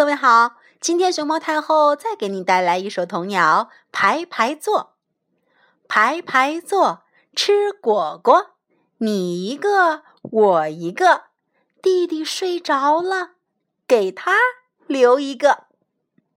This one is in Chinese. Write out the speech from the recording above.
各位好今天熊猫太后再给你带来一首童谣排排坐排排坐吃果果你一个我一个弟弟睡着了给他留一个。